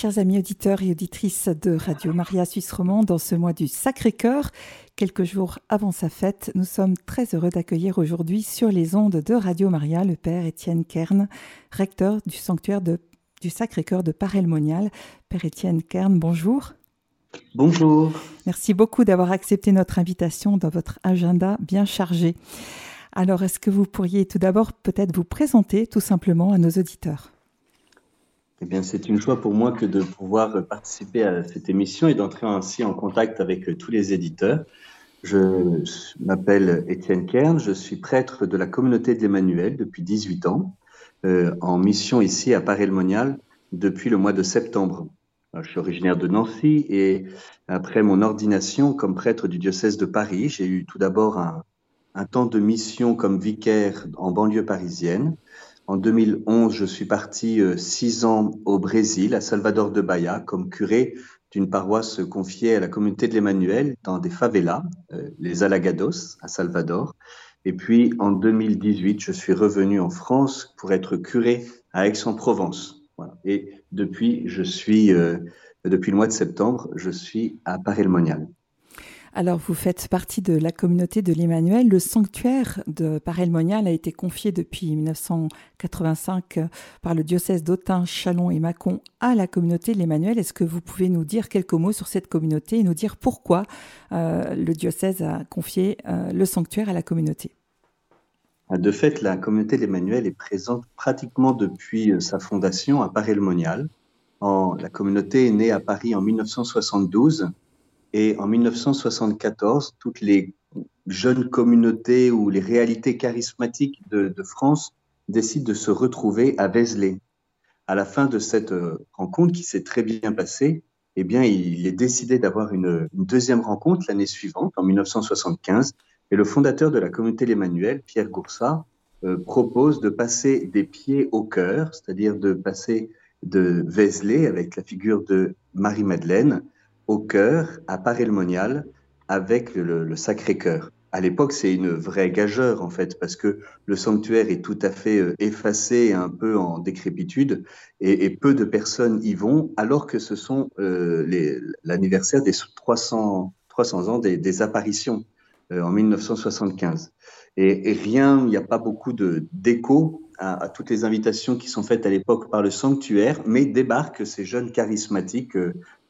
Chers amis auditeurs et auditrices de Radio Maria Suisse Romande, dans ce mois du Sacré-Cœur, quelques jours avant sa fête, nous sommes très heureux d'accueillir aujourd'hui sur les ondes de Radio Maria le Père Étienne Kern, recteur du sanctuaire du Sacré-Cœur de Parelmonial. Père Étienne Kern, bonjour. Bonjour. Merci beaucoup d'avoir accepté notre invitation dans votre agenda bien chargé. Alors, est-ce que vous pourriez tout d'abord peut-être vous présenter tout simplement à nos auditeurs? Eh bien, c'est une joie pour moi que de pouvoir participer à cette émission et d'entrer ainsi en contact avec tous les éditeurs. Je m'appelle Étienne Kern, je suis prêtre de la communauté de l'Emmanuel depuis 18 ans, euh, en mission ici à Paris-le-Monial depuis le mois de septembre. Je suis originaire de Nancy et après mon ordination comme prêtre du diocèse de Paris, j'ai eu tout d'abord un temps de mission comme vicaire en banlieue parisienne. En 2011, je suis parti euh, six ans au Brésil, à Salvador de Bahia, comme curé d'une paroisse confiée à la communauté de l'Emmanuel dans des favelas, euh, les Alagados, à Salvador. Et puis, en 2018, je suis revenu en France pour être curé à Aix-en-Provence. Et depuis, je suis, euh, depuis le mois de septembre, je suis à Paris-le-Monial. Alors, vous faites partie de la communauté de l'Emmanuel. Le sanctuaire de Paray-le-Monial a été confié depuis 1985 par le diocèse d'Autun, Chalon et Mâcon à la communauté de l'Emmanuel. Est-ce que vous pouvez nous dire quelques mots sur cette communauté et nous dire pourquoi euh, le diocèse a confié euh, le sanctuaire à la communauté? Ah, de fait, la communauté de l'Emmanuel est présente pratiquement depuis euh, sa fondation à Paray-le-Monial. La communauté est née à Paris en 1972 et en 1974, toutes les jeunes communautés ou les réalités charismatiques de, France décident de se retrouver à Vézelay. À la fin de cette euh, rencontre qui s'est très bien passée, eh bien, il est décidé d'avoir une, deuxième rencontre l'année suivante, en 1975, et le fondateur de la communauté l'Emmanuel, Pierre Goursat, euh, propose de passer des pieds au cœur, c'est-à-dire de passer de Vézelay avec la figure de Marie-Madeleine au cœur, à Paray-le-Monial, avec le, Sacré-Cœur. À l'époque, c'est une vraie gageure, en fait, parce que le sanctuaire est tout à fait euh, effacé, un peu en décrépitude, et, peu de personnes y vont, alors que ce sont euh, l'anniversaire des 300, 300 ans des, apparitions euh, en 1975. Et, rien, il n'y a pas beaucoup d'écho à, toutes les invitations qui sont faites à l'époque par le sanctuaire, mais débarquent ces jeunes charismatiques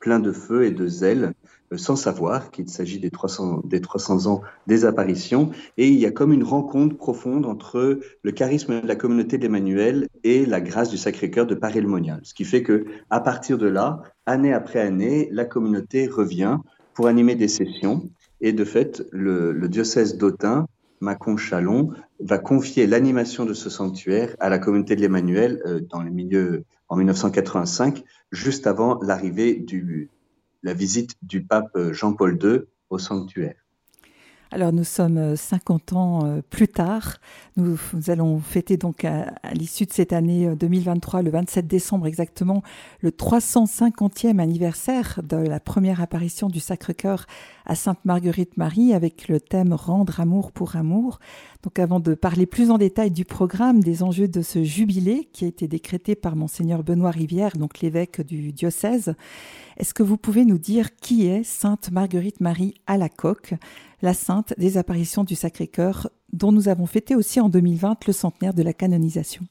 plein de feu et de zèle, euh, sans savoir qu'il s'agit des 300, des 300 ans des apparitions. Et il y a comme une rencontre profonde entre le charisme de la communauté d'Emmanuel et la grâce du Sacré-Cœur de Paris-le-Monial. Ce qui fait que, à partir de là, année après année, la communauté revient pour animer des sessions. Et de fait, le, le diocèse d'Autun, Macon-Chalon, va confier l'animation de ce sanctuaire à la communauté de l'Emmanuel euh, dans les milieux en 1985 juste avant l'arrivée du la visite du pape Jean-Paul II au sanctuaire. Alors nous sommes 50 ans euh, plus tard. Nous, allons fêter donc à, l'issue de cette année 2023, euh, le 27 décembre exactement, le 350e anniversaire de la première apparition du Sacré-Cœur à Sainte-Marguerite-Marie avec le thème Rendre amour pour amour. Donc avant de parler plus en détail du programme, des enjeux de ce jubilé qui a été décrété par monseigneur Benoît Rivière, donc l'évêque du diocèse, est-ce que vous pouvez nous dire qui est Sainte Marguerite-Marie à la coque la sainte des apparitions du Sacré-Cœur, dont nous avons fêté aussi en 2020 le centenaire de la canonisation?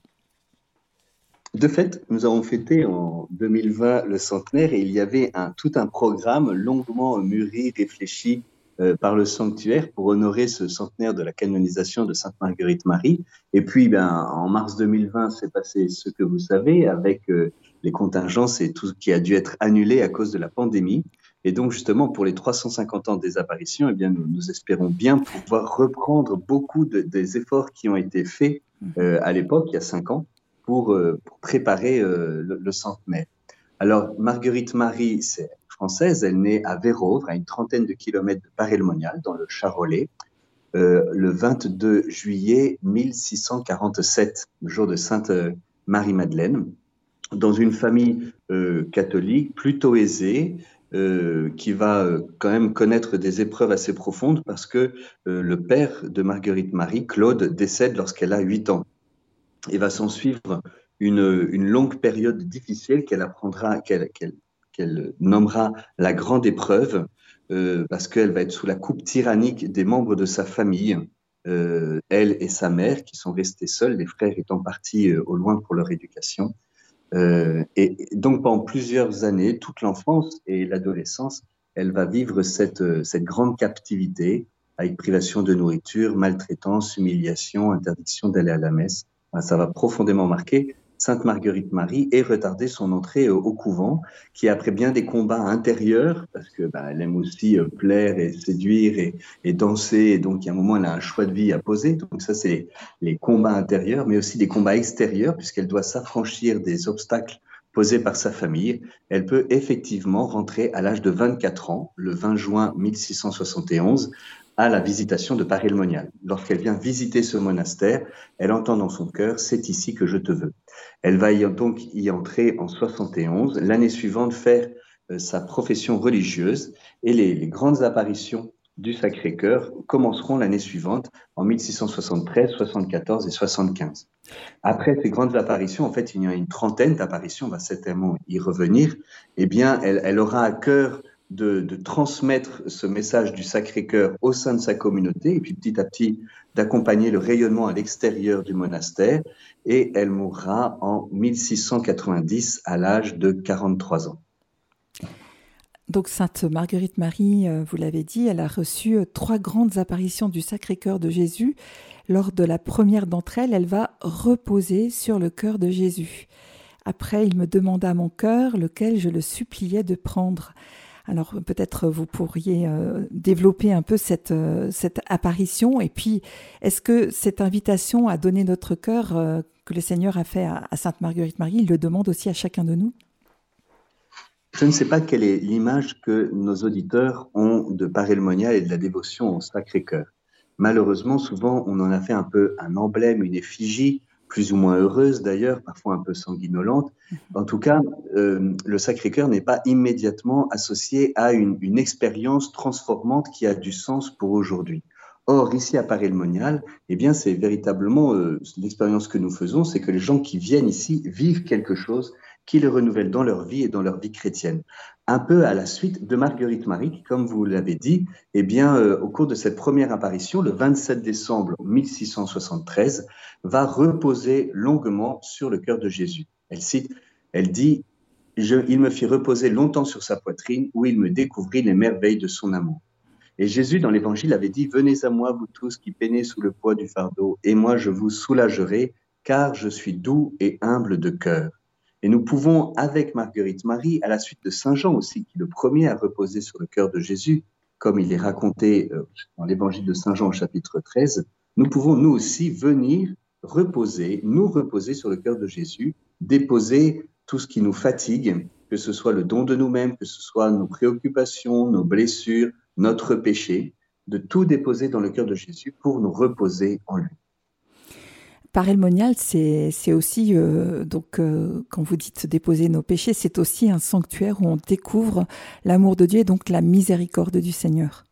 De fait, nous avons fêté en 2020 le centenaire et il y avait tout un programme longuement mûri, réfléchi euh, par le sanctuaire pour honorer ce centenaire de la canonisation de Sainte Marguerite Marie. Et puis, ben, en mars 2020, s'est passé ce que vous savez avec euh, les contingences et tout ce qui a dû être annulé à cause de la pandémie. Et donc, justement, pour les 350 ans des apparitions, eh bien, nous, espérons bien pouvoir reprendre beaucoup des efforts qui ont été faits euh, à l'époque, il y a cinq ans, pour, préparer le, centenaire. Alors, Marguerite Marie, c'est française, elle naît à Vérovre, à une trentaine de kilomètres de Paris-le-Monial, dans le Charolais, le 22 juillet 1647, le jour de Sainte Marie-Madeleine, dans une famille catholique plutôt aisée, euh, qui va euh, quand même connaître des épreuves assez profondes parce que euh, le père de Marguerite Marie, Claude, décède lorsqu'elle a 8 ans. Et va s'en suivre une, une longue période difficile qu'elle apprendra, qu'elle qu'elle nommera la grande épreuve, euh, parce qu'elle va être sous la coupe tyrannique des membres de sa famille, euh, elle et sa mère, qui sont restés seuls, les frères étant partis euh, au loin pour leur éducation. et donc pendant plusieurs années, toute l'enfance et l'adolescence, elle va vivre cette, cette grande captivité avec privation de nourriture, maltraitance, humiliation, interdiction d'aller à la messe. Ça va profondément marquer Sainte Marguerite Marie ait retardé son entrée au couvent, qui après bien des combats intérieurs, parce que bah, elle aime aussi euh, plaire et séduire et, danser, et donc il y a un moment elle a un choix de vie à poser. Donc ça c'est les combats intérieurs, mais aussi des combats extérieurs, puisqu'elle doit s'affranchir des obstacles posés par sa famille. Elle peut effectivement rentrer à l'âge de 24 ans, le 20 juin 1671, à la visitation de Paris-le-Monial. Lorsqu'elle vient visiter ce monastère, elle entend dans son cœur C'est ici que je te veux. Elle va donc y entrer en 71, l'année suivante faire euh, sa profession religieuse et les, grandes apparitions du Sacré-Cœur commenceront l'année suivante en 1673, 74 et 75. Après ces grandes apparitions, en fait, il y a une trentaine d'apparitions, on va certainement y revenir. Eh bien, elle, elle aura à cœur de, transmettre ce message du Sacré-Cœur au sein de sa communauté et puis petit à petit d'accompagner le rayonnement à l'extérieur du monastère. Et elle mourra en 1690 à l'âge de 43 ans. Donc Sainte Marguerite Marie, euh, vous l'avez dit, elle a reçu euh, trois grandes apparitions du Sacré-Cœur de Jésus. Lors de la première d'entre elles, elle va reposer sur le cœur de Jésus. Après, il me demanda mon cœur, lequel je le suppliais de prendre. Alors peut-être vous pourriez euh, développer un peu cette, euh, cette apparition. Et puis est-ce que cette invitation à donner notre cœur euh, que le Seigneur a fait à, Sainte Marguerite Marie, il le demande aussi à chacun de nous. Je ne sais pas quelle est l'image que nos auditeurs ont de Paray-le-Monial et de la dévotion au Sacré-Cœur. Malheureusement, souvent, on en a fait un peu un emblème, une effigie, plus ou moins heureuse d'ailleurs, parfois un peu sanguinolente. En tout cas, euh, le Sacré-Cœur n'est pas immédiatement associé à une, expérience transformante qui a du sens pour aujourd'hui. Or, ici à Paris-le-Monial, eh bien, c'est véritablement euh, l'expérience que nous faisons, c'est que les gens qui viennent ici vivent quelque chose qui les renouvelle dans leur vie et dans leur vie chrétienne un peu à la suite de Marguerite Marie, qui, comme vous l'avez dit, eh bien, euh, au cours de cette première apparition, le 27 décembre 1673, va reposer longuement sur le cœur de Jésus. Elle cite, elle dit, il me fit reposer longtemps sur sa poitrine, où il me découvrit les merveilles de son amour. Et Jésus, dans l'Évangile, avait dit, Venez à moi, vous tous qui peinez sous le poids du fardeau, et moi je vous soulagerai, car je suis doux et humble de cœur et nous pouvons, avec Marguerite Marie, à la suite de Saint Jean aussi, qui est le premier à reposer sur le cœur de Jésus, comme il est raconté euh, dans l'évangile de Saint Jean au chapitre 13, nous pouvons nous aussi venir reposer, nous reposer sur le cœur de Jésus, déposer tout ce qui nous fatigue, que ce soit le don de nous-mêmes, que ce soit nos préoccupations, nos blessures, notre péché, de tout déposer dans le cœur de Jésus pour nous reposer en lui. Paray-le-Monial, c'est aussi, euh, donc, euh, quand vous dites déposer nos péchés, c'est aussi un sanctuaire où on découvre l'amour de Dieu et donc la miséricorde du Seigneur.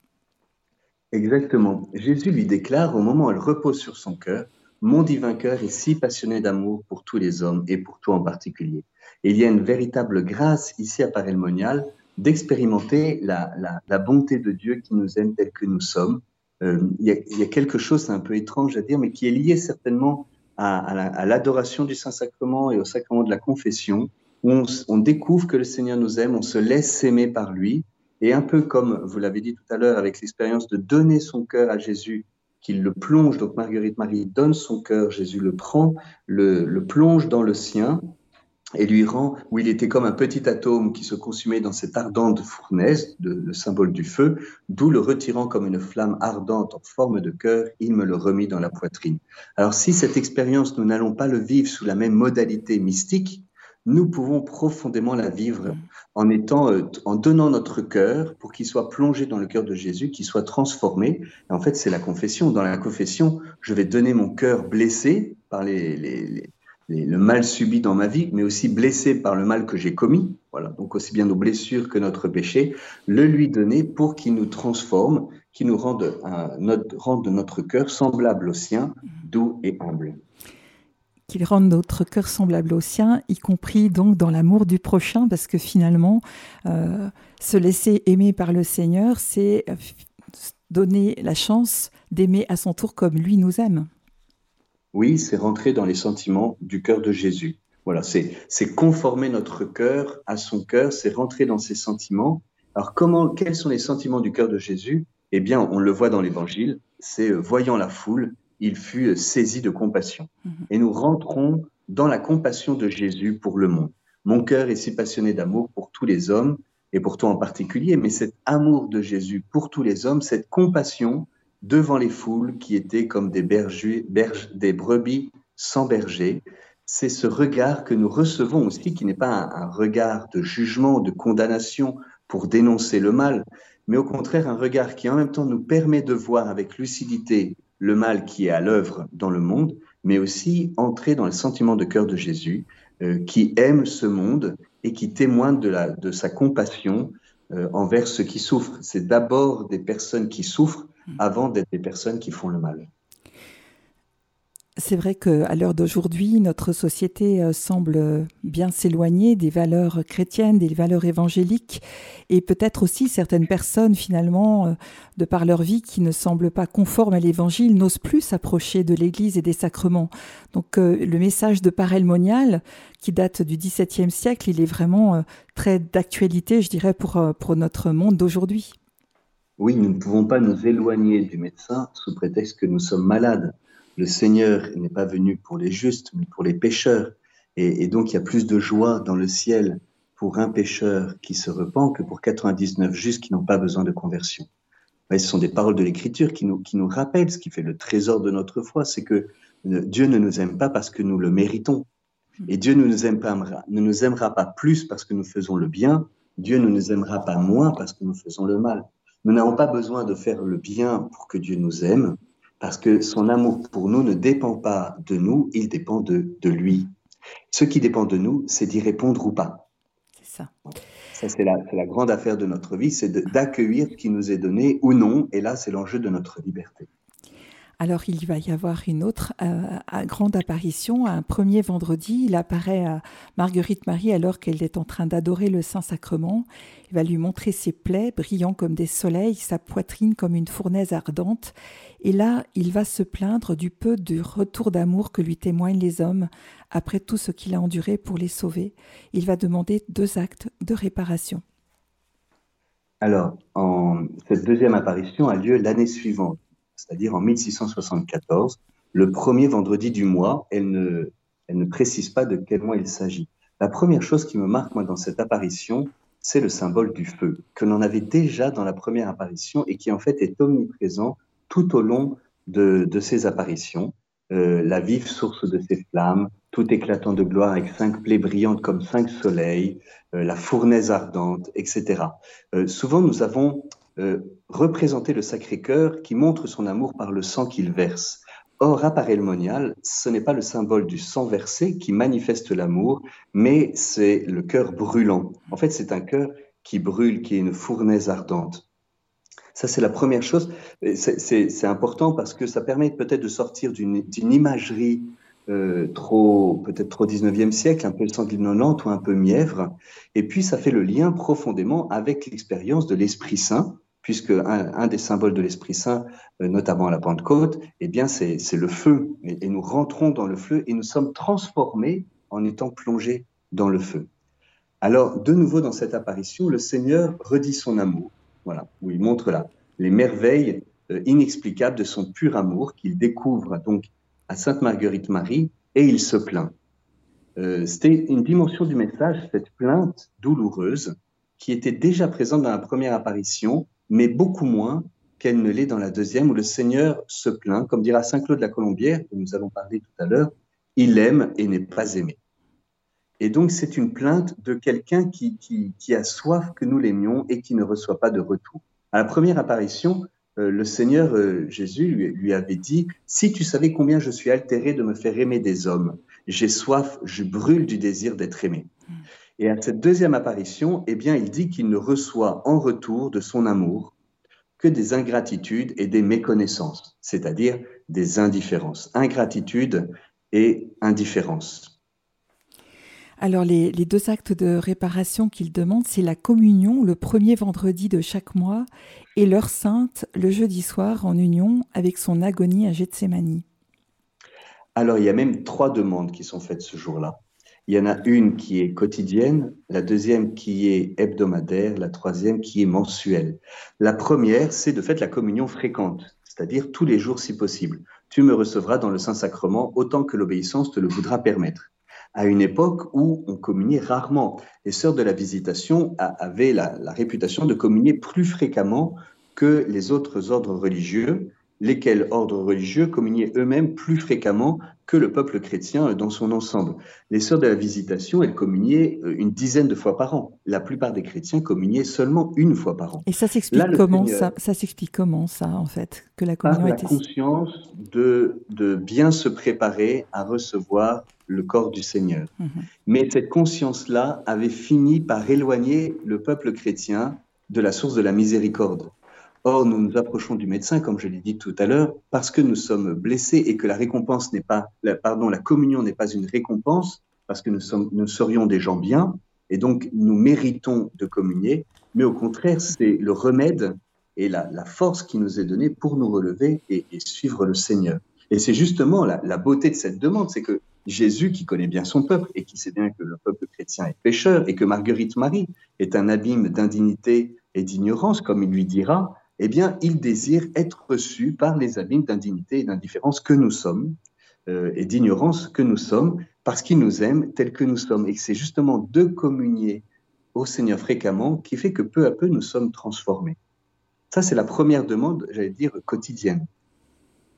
Exactement. Jésus lui déclare au moment où elle repose sur son cœur, Mon divin cœur est si passionné d'amour pour tous les hommes et pour toi en particulier. Il y a une véritable grâce ici à Paray-le-Monial d'expérimenter la, bonté de Dieu qui nous aime tel que nous sommes, il, y a, quelque chose un peu étrange à dire, mais qui est lié certainement à, l'adoration du Saint-Sacrement et au sacrement de la confession, où on, découvre que le Seigneur nous aime, on se laisse aimer par lui, et un peu comme vous l'avez dit tout à l'heure, avec l'expérience de donner son cœur à Jésus, qu'il le plonge, donc Marguerite Marie donne son cœur, Jésus le prend, le plonge dans le sien, et lui rend, où il était comme un petit atome qui se consumait dans cette ardente fournaise, le symbole du feu, d'où le retirant comme une flamme ardente en forme de cœur, il me le remit dans la poitrine. Alors si cette expérience, nous n'allons pas le vivre sous la même modalité mystique, nous pouvons profondément la vivre en étant, euh, en donnant notre cœur pour qu'il soit plongé dans le cœur de Jésus, qu'il soit transformé. En fait, c'est la confession. Dans la confession, je vais donner mon cœur blessé par les le mal subi dans ma vie, mais aussi blessé par le mal que j'ai commis, voilà, donc aussi bien nos blessures que notre péché, le lui donner pour qu'il nous transforme, qu'il nous rende, notre, cœur semblable au sien, doux et humble. qu'il rende notre cœur semblable au sien, y compris donc dans l'amour du prochain, parce que finalement, euh, se laisser aimer par le Seigneur, c'est euh, donner la chance d'aimer à son tour comme lui nous aime. Oui, c'est rentrer dans les sentiments du cœur de Jésus. Voilà, c'est conformer notre cœur à son cœur, c'est rentrer dans ses sentiments. Alors, comment, quels sont les sentiments du cœur de Jésus? Eh bien, on le voit dans l'Évangile, c'est euh, voyant la foule, il fut euh, saisi de compassion. Mhm. Et nous rentrons dans la compassion de Jésus pour le monde. Mon cœur est si passionné d'amour pour tous les hommes, et pour toi en particulier, mais cet amour de Jésus pour tous les hommes, cette compassion devant les foules qui étaient comme des, bergers, des brebis sans berger, c'est ce regard que nous recevons aussi, qui n'est pas un, regard de jugement, de condamnation pour dénoncer le mal, mais au contraire un regard qui en même temps nous permet de voir avec lucidité le mal qui est à l'œuvre dans le monde, mais aussi entrer dans le sentiment de cœur de Jésus, euh, qui aime ce monde et qui témoigne de, sa compassion euh, envers ceux qui souffrent. C'est d'abord des personnes qui souffrent. Avant d'être des personnes qui font le mal. C'est vrai qu'à l'heure d'aujourd'hui, notre société euh, semble bien s'éloigner des valeurs chrétiennes, des valeurs évangéliques, et peut-être aussi certaines personnes, finalement, euh, de par leur vie, qui ne semblent pas conformes à l'Évangile, n'osent plus s'approcher de l'Église et des sacrements. Donc euh, le message de Parel Monial, qui date du XVIIe siècle, il est vraiment très d'actualité, je dirais, pour, pour notre monde d'aujourd'hui. Oui, nous ne pouvons pas nous éloigner du médecin sous prétexte que nous sommes malades le Seigneur n'est pas venu pour les justes, mais pour les pécheurs. Et, donc, il y a plus de joie dans le ciel pour un pécheur qui se repent que pour 99 justes qui n'ont pas besoin de conversion. ce sont des paroles de l'Écriture qui nous, rappellent ce qui fait le trésor de notre foi, c'est que euh, Dieu ne nous aime pas parce que nous le méritons. Et Dieu ne nous, aimera, ne nous aimera pas plus parce que nous faisons le bien. Dieu ne nous aimera pas moins parce que nous faisons le mal. Nous n'avons pas besoin de faire le bien pour que Dieu nous aime parce que son amour pour nous ne dépend pas de nous, il dépend de, de lui. Ce qui dépend de nous, c'est d'y répondre ou pas. C'est ça. Ça, c'est la, la, grande affaire de notre vie, c'est d'accueillir ce qui nous est donné ou non, et là, c'est l'enjeu de notre liberté. Alors il va y avoir une autre euh, grande apparition, un premier vendredi. Il apparaît à Marguerite Marie alors qu'elle est en train d'adorer le Saint-Sacrement. Il va lui montrer ses plaies brillant comme des soleils, sa poitrine comme une fournaise ardente. Et là, il va se plaindre du peu de retour d'amour que lui témoignent les hommes après tout ce qu'il a enduré pour les sauver. Il va demander deux actes de réparation. Alors, cette deuxième apparition a lieu l'année suivante c'est-à-dire en 1674, le premier vendredi du mois. Elle ne, précise pas de quel mois il s'agit. La première chose qui me marque, moi, dans cette apparition, c'est le symbole du feu, que l'on avait déjà dans la première apparition et qui, en fait, est omniprésent tout au long de, ces apparitions. Euh, la vive source de ces flammes, tout éclatant de gloire avec cinq plaies brillantes comme cinq soleils, euh, la fournaise ardente, etc. Euh, souvent, nous avons euh, représenter le Sacré-Cœur qui montre son amour par le sang qu'il verse. Or, apparaît le monial, ce n'est pas le symbole du sang versé qui manifeste l'amour, mais c'est le cœur brûlant. En fait, c'est un cœur qui brûle, qui est une fournaise ardente. Ça, c'est la première chose. C'est important parce que ça permet peut-être de sortir d'une imagerie euh, trop, peut-être trop 19e siècle, un peu sanguinolente ou un peu mièvre. Et puis, ça fait le lien profondément avec l'expérience de l'Esprit Saint, puisque un, des symboles de l'Esprit Saint, euh, notamment à la Pentecôte, eh bien, c'est le feu. Et, nous rentrons dans le feu et nous sommes transformés en étant plongés dans le feu. Alors, de nouveau dans cette apparition, le Seigneur redit son amour. Voilà, où il montre là les merveilles euh, inexplicables de son pur amour qu'il découvre donc à Sainte Marguerite Marie et il se plaint. Euh, C'était une dimension du message, cette plainte douloureuse, qui était déjà présente dans la première apparition mais beaucoup moins qu'elle ne l'est dans la deuxième, où le Seigneur se plaint, comme dira Saint Claude de la Colombière, dont nous avons parlé tout à l'heure, il aime et n'est pas aimé. Et donc c'est une plainte de quelqu'un qui, qui, a soif que nous l'aimions et qui ne reçoit pas de retour. À la première apparition, euh, le Seigneur euh, Jésus lui, lui, avait dit, si tu savais combien je suis altéré de me faire aimer des hommes, j'ai soif, je brûle du désir d'être aimé. Et à cette deuxième apparition, eh bien, il dit qu'il ne reçoit en retour de son amour que des ingratitudes et des méconnaissances, c'est-à-dire des indifférences. Ingratitude et indifférence. Alors les, deux actes de réparation qu'il demande, c'est la communion le premier vendredi de chaque mois et l'heure sainte le jeudi soir en union avec son agonie à Gethsemane. Alors il y a même trois demandes qui sont faites ce jour-là. Il y en a une qui est quotidienne, la deuxième qui est hebdomadaire, la troisième qui est mensuelle. La première, c'est de fait la communion fréquente, c'est-à-dire tous les jours si possible. Tu me recevras dans le Saint-Sacrement autant que l'obéissance te le voudra permettre à une époque où on communiait rarement. Les sœurs de la Visitation avaient la, réputation de communier plus fréquemment que les autres ordres religieux, lesquels ordres religieux communiaient eux-mêmes plus fréquemment que le peuple chrétien dans son ensemble. Les sœurs de la Visitation, elles communiaient euh, une dizaine de fois par an. La plupart des chrétiens communiaient seulement une fois par an. Et ça s'explique comment ça, ça s'explique comment ça en fait que la communion par la conscience de, de bien se préparer à recevoir le corps du Seigneur. Mhm. Mais cette conscience-là avait fini par éloigner le peuple chrétien de la source de la miséricorde. Or, nous nous approchons du médecin, comme je l'ai dit tout à l'heure, parce que nous sommes blessés et que la récompense n'est pas, pardon, la communion n'est pas une récompense, parce que nous, sommes, nous serions des gens bien, et donc nous méritons de communier, mais au contraire, c'est le remède et la, force qui nous est donnée pour nous relever et, suivre le Seigneur. Et c'est justement la, beauté de cette demande, c'est que Jésus, qui connaît bien son peuple et qui sait bien que le peuple chrétien est pécheur et que Marguerite Marie est un abîme d'indignité et d'ignorance, comme il lui dira, eh bien, il désire être reçu par les abîmes d'indignité et d'indifférence que nous sommes euh, et d'ignorance que nous sommes, parce qu'il nous aime tel que nous sommes. Et c'est justement de communier au Seigneur fréquemment qui fait que peu à peu nous sommes transformés. Ça, c'est la première demande, j'allais dire, quotidienne.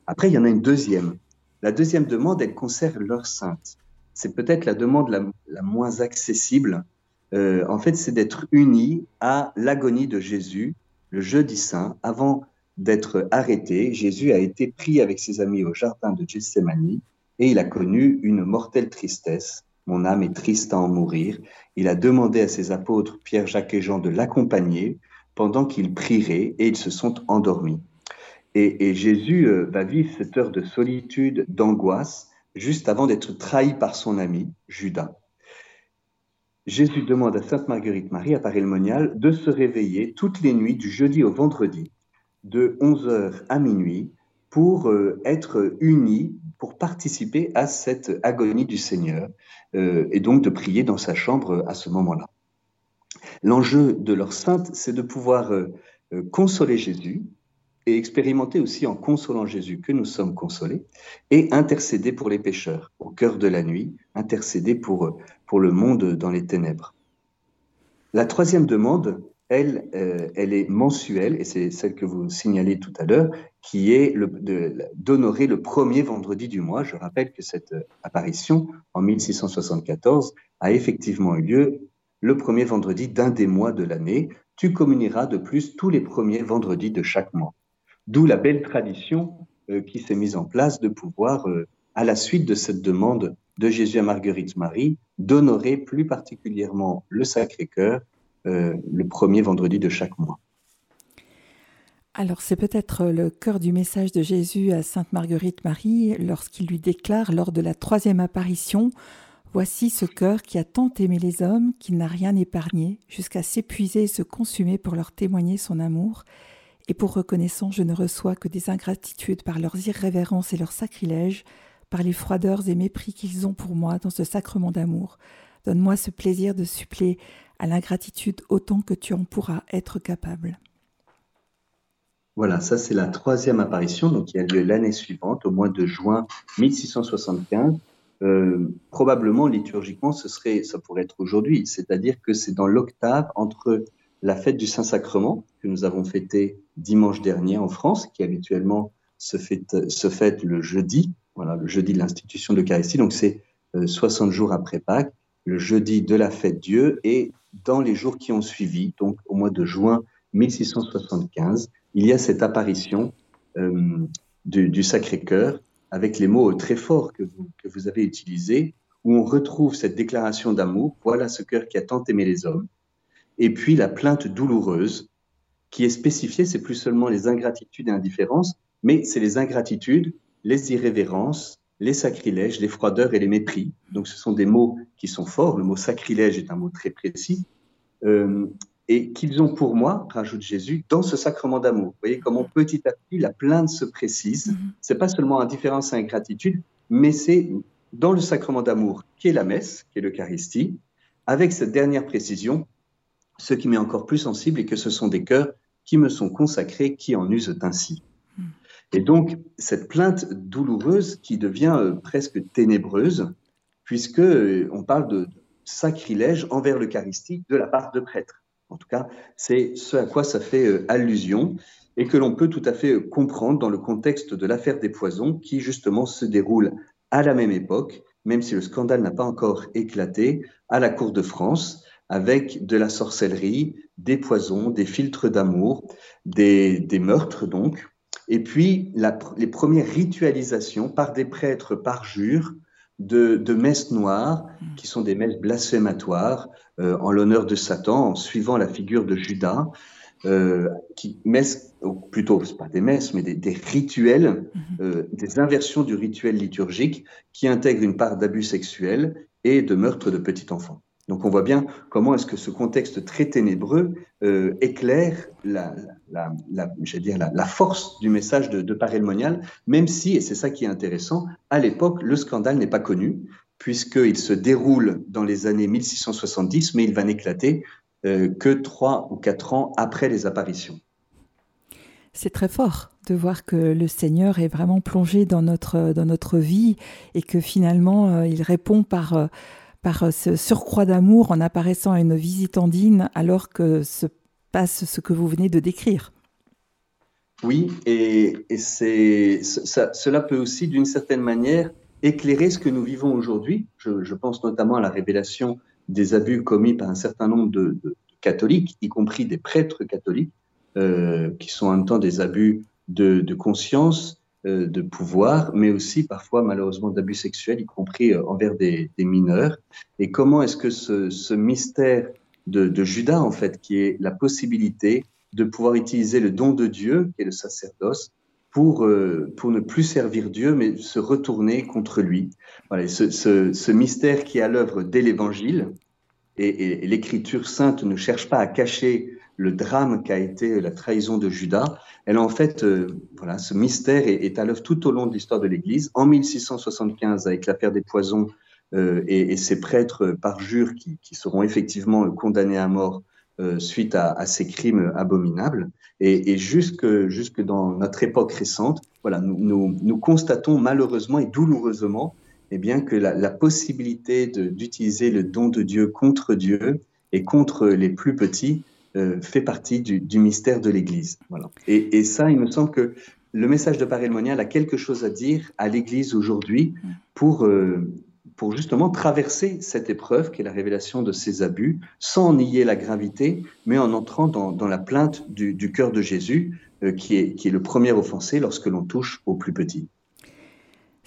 Après, il y en a une deuxième. La deuxième demande, elle concerne l'heure sainte. C'est peut-être la demande la, moins accessible. Euh, en fait, c'est d'être uni à l'agonie de Jésus le jeudi saint. Avant d'être arrêté, Jésus a été pris avec ses amis au jardin de Gethsemane et il a connu une mortelle tristesse. Mon âme est triste à en mourir. Il a demandé à ses apôtres, Pierre, Jacques et Jean, de l'accompagner pendant qu'il prierait et ils se sont endormis. Et, Jésus euh, va vivre cette heure de solitude, d'angoisse, juste avant d'être trahi par son ami, Judas. Jésus demande à Sainte Marguerite Marie à Paris le de se réveiller toutes les nuits du jeudi au vendredi, de 11h à minuit, pour euh, être unie, pour participer à cette agonie du Seigneur, euh, et donc de prier dans sa chambre à ce moment-là. L'enjeu de leur sainte, c'est de pouvoir consoler Jésus, et expérimenter aussi en consolant Jésus que nous sommes consolés et intercéder pour les pécheurs au cœur de la nuit, intercéder pour, pour le monde dans les ténèbres. La troisième demande, elle, euh, elle est mensuelle et c'est celle que vous signalez tout à l'heure, qui est d'honorer le premier vendredi du mois. Je rappelle que cette apparition en 1674 a effectivement eu lieu le premier vendredi d'un des mois de l'année. Tu communieras de plus tous les premiers vendredis de chaque mois. D'où la belle tradition euh, qui s'est mise en place de pouvoir, euh, à la suite de cette demande de Jésus à Marguerite Marie, d'honorer plus particulièrement le Sacré-Cœur euh, le premier vendredi de chaque mois. Alors c'est peut-être le cœur du message de Jésus à Sainte Marguerite Marie lorsqu'il lui déclare lors de la troisième apparition Voici ce cœur qui a tant aimé les hommes qu'il n'a rien épargné, jusqu'à s'épuiser et se consumer pour leur témoigner son amour, et pour reconnaissance, je ne reçois que des ingratitudes par leurs irrévérences et leurs sacrilèges, par les froideurs et mépris qu'ils ont pour moi dans ce sacrement d'amour. Donne-moi ce plaisir de suppléer à l'ingratitude autant que tu en pourras être capable. Voilà, ça c'est la troisième apparition, donc qui a lieu l'année suivante, au mois de juin 1675. Euh, probablement liturgiquement, ce serait, ça pourrait être aujourd'hui, c'est-à-dire que c'est dans l'octave entre la fête du Saint-Sacrement que nous avons fêtée dimanche dernier en France, qui habituellement se fête, le jeudi, voilà, le jeudi de l'institution de l'Eucharistie, donc c'est 60 euh, jours après Pâques, le jeudi de la fête Dieu, et dans les jours qui ont suivi, donc au mois de juin 1675, il y a cette apparition euh, du, Sacré-Cœur avec les mots très forts que vous, que vous avez utilisés, où on retrouve cette déclaration d'amour, voilà ce cœur qui a tant aimé les hommes, et puis la plainte douloureuse qui est spécifiée, c'est plus seulement les ingratitudes et indifférences, mais c'est les ingratitudes, les irrévérences, les sacrilèges, les froideurs et les mépris. Donc ce sont des mots qui sont forts. Le mot sacrilège est un mot très précis. Euh, et qu'ils ont pour moi, rajoute Jésus, dans ce sacrement d'amour. Vous voyez comment petit à petit la plainte se précise. Mm-hmm. C'est pas seulement indifférence et ingratitude, mais c'est dans le sacrement d'amour qui est la messe, qui est l'Eucharistie, avec cette dernière précision, ce qui m'est encore plus sensible est que ce sont des cœurs qui me sont consacrés, qui en usent ainsi. Hmm. Et donc, cette plainte douloureuse qui devient euh, presque ténébreuse, puisque euh, on parle de sacrilège envers l'Eucharistie de la part de prêtres. En tout cas, c'est ce à quoi ça fait euh, allusion et que l'on peut tout à fait comprendre dans le contexte de l'affaire des poisons qui justement se déroule à la même époque, même si le scandale n'a pas encore éclaté, à la cour de France, avec de la sorcellerie, des poisons, des filtres d'amour, des, meurtres donc, et puis les premières ritualisations par des prêtres par jure de, messes noires, qui sont des messes blasphématoires euh, en l'honneur de Satan, en suivant la figure de Judas, euh, qui messes, ou plutôt, pas des messes, mais des, rituels, mhm. euh, des inversions du rituel liturgique qui intègrent une part d'abus sexuels et de meurtre de petits enfants. Donc on voit bien comment est-ce que ce contexte très ténébreux euh, éclaire la, force du message de, de Parelmonial, même si, et c'est ça qui est intéressant, à l'époque, le scandale n'est pas connu, puisqu'il se déroule dans les années 1670, mais il va n'éclater euh, que trois ou quatre ans après les apparitions. C'est très fort de voir que le Seigneur est vraiment plongé dans notre, dans notre vie et que finalement euh, il répond par... Par euh, ce surcroît d'amour en apparaissant à une visitandine alors que se passe ce que vous venez de décrire. Oui, et, cela peut aussi, d'une certaine manière, éclairer ce que nous vivons aujourd'hui. Je, pense notamment à la révélation des abus commis par un certain nombre de, catholiques, y compris des prêtres catholiques, euh, qui sont en même temps des abus de, conscience, de pouvoir, mais aussi parfois malheureusement d'abus sexuels, y compris euh, envers des, mineurs. Et comment est-ce que ce, mystère de, Judas, en fait, qui est la possibilité de pouvoir utiliser le don de Dieu, qui est le sacerdoce, pour, euh, pour ne plus servir Dieu, mais se retourner contre lui. Voilà, ce, mystère qui est à l'œuvre dès l'Évangile, et, et l'Écriture sainte ne cherche pas à cacher le drame qu'a été la trahison de Judas, elle en fait, euh, voilà, ce mystère est, à l'œuvre tout au long de l'histoire de l'Église. En 1675, avec l'affaire des poisons euh, et, ces prêtres par jure qui, seront effectivement condamnés à mort euh, suite à, ces crimes abominables, et, jusque, jusque dans notre époque récente, voilà, nous, constatons malheureusement et douloureusement eh bien, que la possibilité d'utiliser le don de Dieu contre Dieu et contre les plus petits euh, fait partie du, mystère de l'Église. Voilà. Et, ça, il me semble que le message de Parémonial a quelque chose à dire à l'Église aujourd'hui pour, euh, pour justement traverser cette épreuve qui est la révélation de ces abus, sans nier la gravité, mais en entrant dans, la plainte du, cœur de Jésus, euh, qui, est, qui est le premier offensé lorsque l'on touche aux plus petits.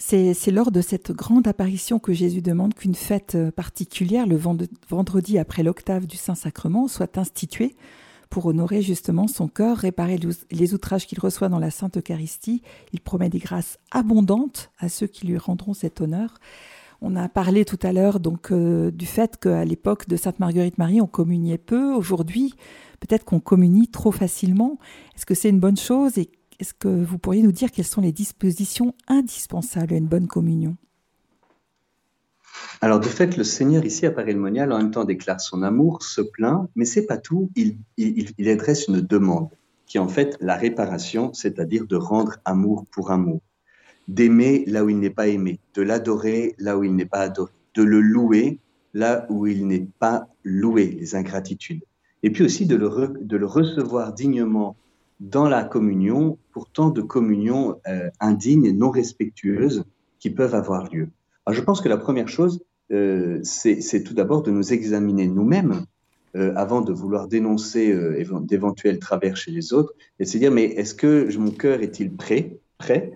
C'est lors de cette grande apparition que Jésus demande qu'une fête euh, particulière, le vendredi après l'octave du Saint-Sacrement, soit instituée pour honorer justement son cœur, réparer les outrages qu'il reçoit dans la Sainte Eucharistie. Il promet des grâces abondantes à ceux qui lui rendront cet honneur. On a parlé tout à l'heure donc euh, du fait qu'à l'époque de Sainte Marguerite Marie, on communiait peu. Aujourd'hui, peut-être qu'on communie trop facilement. Est-ce que c'est une bonne chose et est-ce que vous pourriez nous dire quelles sont les dispositions indispensables à une bonne communion? Alors, de fait, le Seigneur, ici, à Paris Monial, en même temps déclare son amour, se plaint, mais c'est pas tout. Il, adresse une demande, qui est en fait la réparation, c'est-à-dire de rendre amour pour amour, d'aimer là où il n'est pas aimé, de l'adorer là où il n'est pas adoré, de le louer là où il n'est pas loué, les ingratitudes. Et puis aussi le, de le recevoir dignement dans la communion, pourtant de communions euh, indignes, non respectueuses, qui peuvent avoir lieu. Alors, je pense que la première chose, euh, c'est tout d'abord de nous examiner nous-mêmes euh, avant de vouloir dénoncer d'éventuels travers chez les autres, et se dire, mais est-ce que mon cœur est-il prêt, prêt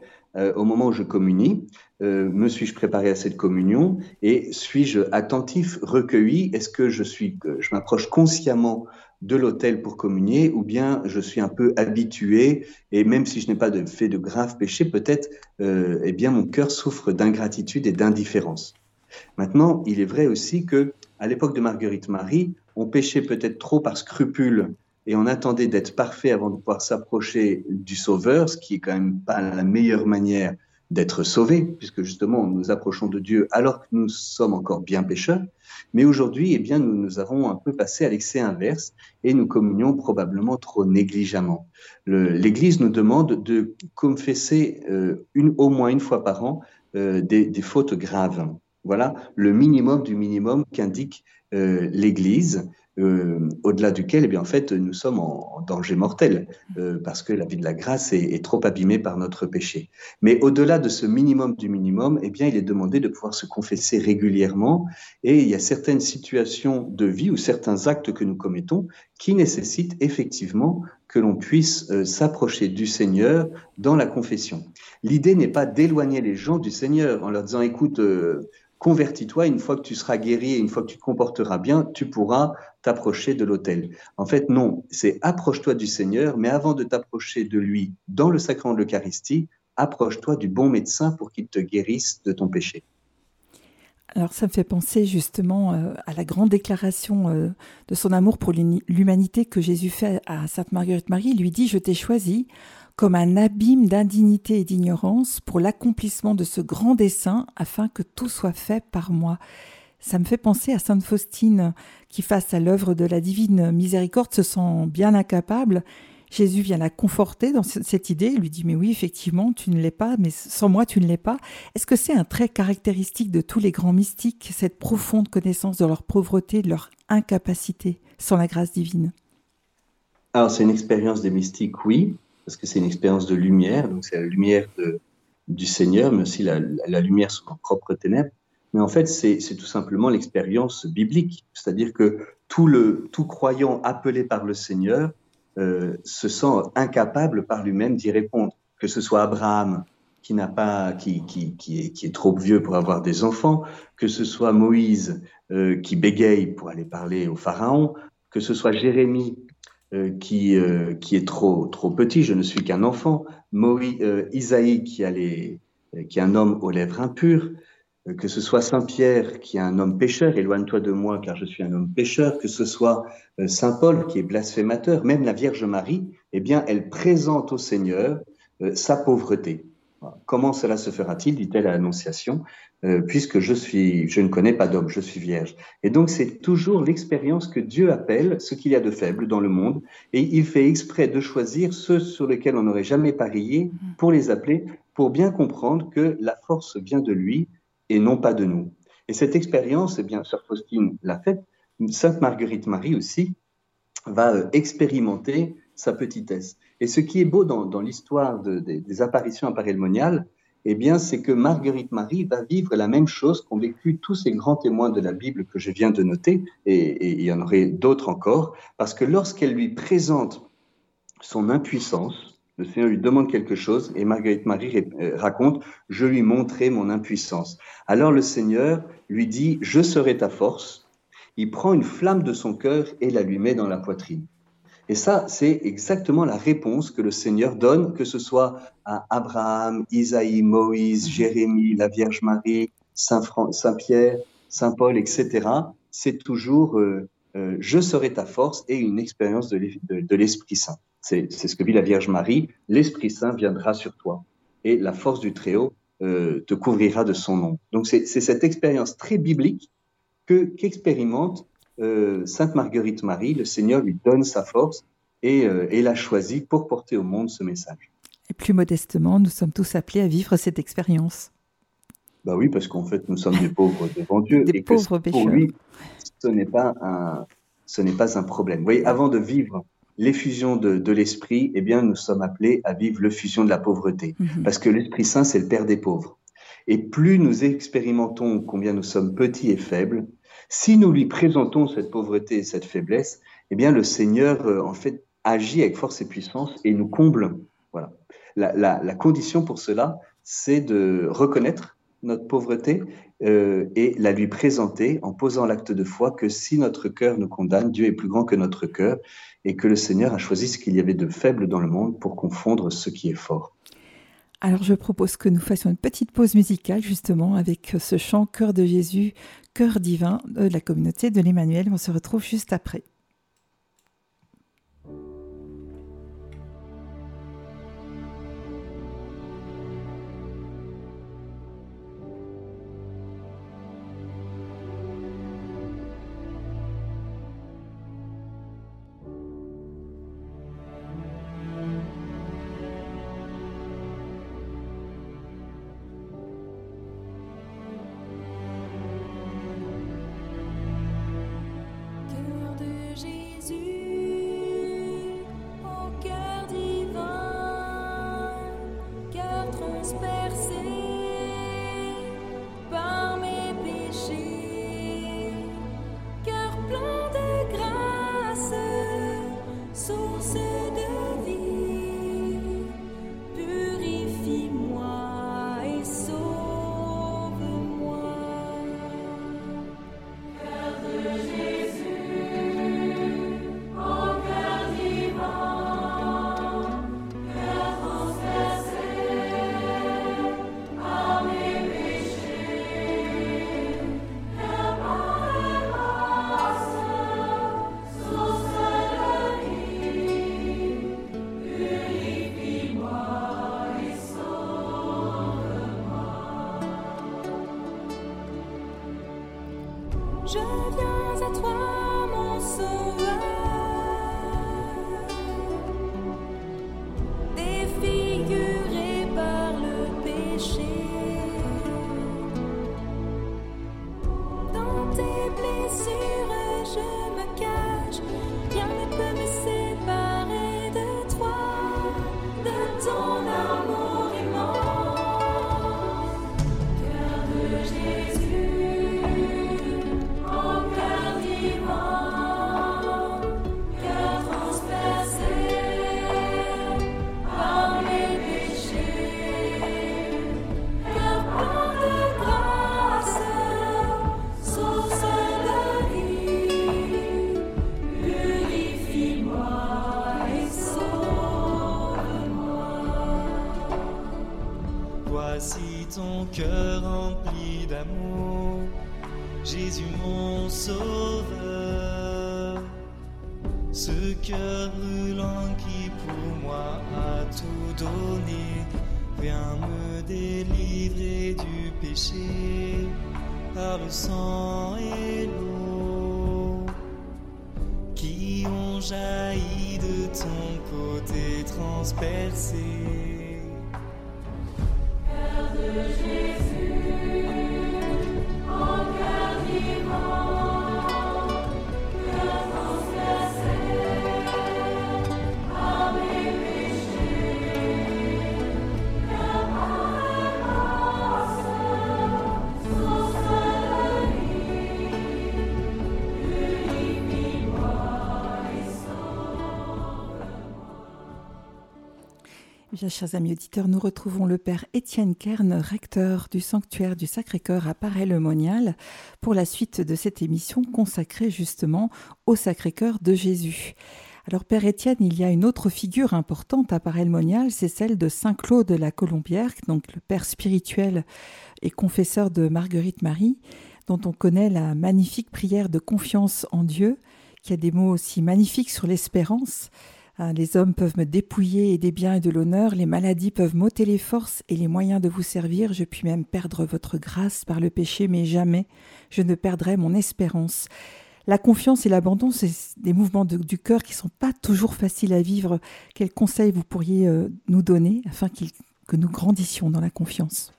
au moment où je communie Me suis-je préparé à cette communion Et suis-je attentif, recueilli Est-ce que je suis, je m'approche consciemment de l'autel pour communier, ou bien je suis un peu habitué, et même si je n'ai pas fait de graves péchés, peut-être, euh, eh bien, mon cœur souffre d'ingratitude et d'indifférence. Maintenant, il est vrai aussi que, à l'époque de Marguerite Marie, on péchait peut-être trop par scrupule et on attendait d'être parfait avant de pouvoir s'approcher du Sauveur, ce qui est quand même pas la meilleure manière d'être sauvé, puisque justement nous approchons de Dieu alors que nous sommes encore bien pécheurs. Mais aujourd'hui, eh bien, nous, nous avons un peu passé à l'excès inverse et nous communions probablement trop négligemment. L'Église nous demande de confesser euh, une, au moins une fois par an euh, des, des, fautes graves. Voilà le minimum du minimum qu'indique euh, l'Église. Euh, au-delà duquel, eh bien, en fait, nous sommes en, danger mortel, euh, parce que la vie de la grâce est, trop abîmée par notre péché. Mais au-delà de ce minimum du minimum, eh bien, il est demandé de pouvoir se confesser régulièrement, et il y a certaines situations de vie ou certains actes que nous commettons qui nécessitent effectivement que l'on puisse euh, s'approcher du Seigneur dans la confession. L'idée n'est pas d'éloigner les gens du Seigneur en leur disant, écoute, convertis-toi, une fois que tu seras guéri et une fois que tu te comporteras bien, tu pourras t'approcher de l'autel. En fait, non, c'est approche-toi du Seigneur, mais avant de t'approcher de lui dans le sacrement de l'Eucharistie, approche-toi du bon médecin pour qu'il te guérisse de ton péché. Alors ça me fait penser justement euh, à la grande déclaration euh, de son amour pour l'humanité que Jésus fait à Sainte Marguerite Marie. Il lui dit, je t'ai choisi comme un abîme d'indignité et d'ignorance pour l'accomplissement de ce grand dessein afin que tout soit fait par moi. Ça me fait penser à Sainte Faustine qui, face à l'œuvre de la divine miséricorde, se sent bien incapable. Jésus vient la conforter dans cette idée, il lui dit mais oui effectivement tu ne l'es pas, mais sans moi tu ne l'es pas. Est-ce que c'est un trait caractéristique de tous les grands mystiques, cette profonde connaissance de leur pauvreté, de leur incapacité sans la grâce divine? Alors c'est une expérience des mystiques, oui parce que c'est une expérience de lumière, donc c'est la lumière du Seigneur, mais aussi la, lumière sur nos propres ténèbres. Mais en fait, c'est tout simplement l'expérience biblique, c'est-à-dire que tout, le, tout croyant appelé par le Seigneur euh, se sent incapable par lui-même d'y répondre, que ce soit Abraham qui n'a pas, qui, est, trop vieux pour avoir des enfants, que ce soit Moïse euh, qui bégaye pour aller parler au Pharaon, que ce soit Jérémie qui, euh, qui est trop, trop petit, je ne suis qu'un enfant. Moïse, euh, Isaïe qui, a qui est un homme aux lèvres impures, que ce soit Saint Pierre qui est un homme pécheur, éloigne-toi de moi car je suis un homme pécheur, que ce soit Saint Paul qui est blasphémateur, même la Vierge Marie, eh bien, elle présente au Seigneur sa pauvreté. Comment cela se fera-t-il dit-elle à l'Annonciation euh, puisque je suis, je ne connais pas d'homme, je suis vierge. Et donc c'est toujours l'expérience que Dieu appelle ce qu'il y a de faible dans le monde, et il fait exprès de choisir ceux sur lesquels on n'aurait jamais parié pour les appeler, pour bien comprendre que la force vient de lui et non pas de nous. Et cette expérience, eh bien, Sœur Faustine l'a faite, Sainte Marguerite Marie aussi va euh, expérimenter sa petitesse. Et ce qui est beau dans, l'histoire de, des apparitions aparelmoniales, eh bien, c'est que Marguerite Marie va vivre la même chose qu'ont vécu tous ces grands témoins de la Bible que je viens de noter, et, il y en aurait d'autres encore, parce que lorsqu'elle lui présente son impuissance, le Seigneur lui demande quelque chose, et Marguerite Marie euh, raconte, je lui montrai mon impuissance. Alors le Seigneur lui dit, je serai ta force. Il prend une flamme de son cœur et la lui met dans la poitrine. Et ça, c'est exactement la réponse que le Seigneur donne, que ce soit à Abraham, Isaïe, Moïse, Jérémie, la Vierge Marie, Saint, Saint Pierre, Saint Paul, etc. C'est toujours euh, euh, je serai ta force et une expérience de l'Esprit Saint. C'est ce que vit la Vierge Marie. L'Esprit Saint viendra sur toi et la force du Très-Haut euh, te couvrira de son nom. Donc c'est cette expérience très biblique que qu'expérimente euh, Sainte Marguerite Marie, le Seigneur lui donne sa force et, euh, et l'a choisi pour porter au monde ce message. Et plus modestement, nous sommes tous appelés à vivre cette expérience. Bah oui, parce qu'en fait, nous sommes des pauvres devant Dieu. Des et pauvres que Pour lui, ce n'est pas un, ce n'est pas un problème. Vous voyez, avant de vivre l'effusion de, de l'esprit, eh bien, nous sommes appelés à vivre l'effusion de la pauvreté. Mhm. Parce que l'Esprit Saint, c'est le Père des pauvres. Et plus nous expérimentons combien nous sommes petits et faibles, si nous lui présentons cette pauvreté et cette faiblesse, eh bien, le Seigneur, euh, en fait, agit avec force et puissance et nous comble. Voilà. La, condition pour cela, c'est de reconnaître notre pauvreté euh, et la lui présenter en posant l'acte de foi que si notre cœur nous condamne, Dieu est plus grand que notre cœur et que le Seigneur a choisi ce qu'il y avait de faible dans le monde pour confondre ce qui est fort. Alors je propose que nous fassions une petite pause musicale justement avec ce chant Cœur de Jésus, Cœur divin de la communauté de l'Emmanuel. On se retrouve juste après. par le sang et l'eau qui ont jailli de ton côté transpercé. Père de Jésus. Bien, chers amis auditeurs, nous retrouvons le Père Étienne Kern, recteur du sanctuaire du Sacré-Cœur à Paray-le-Monial, pour la suite de cette émission consacrée justement au Sacré-Cœur de Jésus. Alors, Père Étienne, il y a une autre figure importante à Paray-le-Monial, c'est celle de Saint Claude de la Colombière, donc le Père spirituel et confesseur de Marguerite Marie, dont on connaît la magnifique prière de confiance en Dieu, qui a des mots aussi magnifiques sur l'espérance. Hein, les hommes peuvent me dépouiller des biens et de l'honneur, les maladies peuvent m'ôter les forces et les moyens de vous servir, je puis même perdre votre grâce par le péché, mais jamais je ne perdrai mon espérance. La confiance et l'abandon, c'est des mouvements du cœur qui ne sont pas toujours faciles à vivre. Quels conseils vous pourriez euh, nous donner afin que nous grandissions dans la confiance?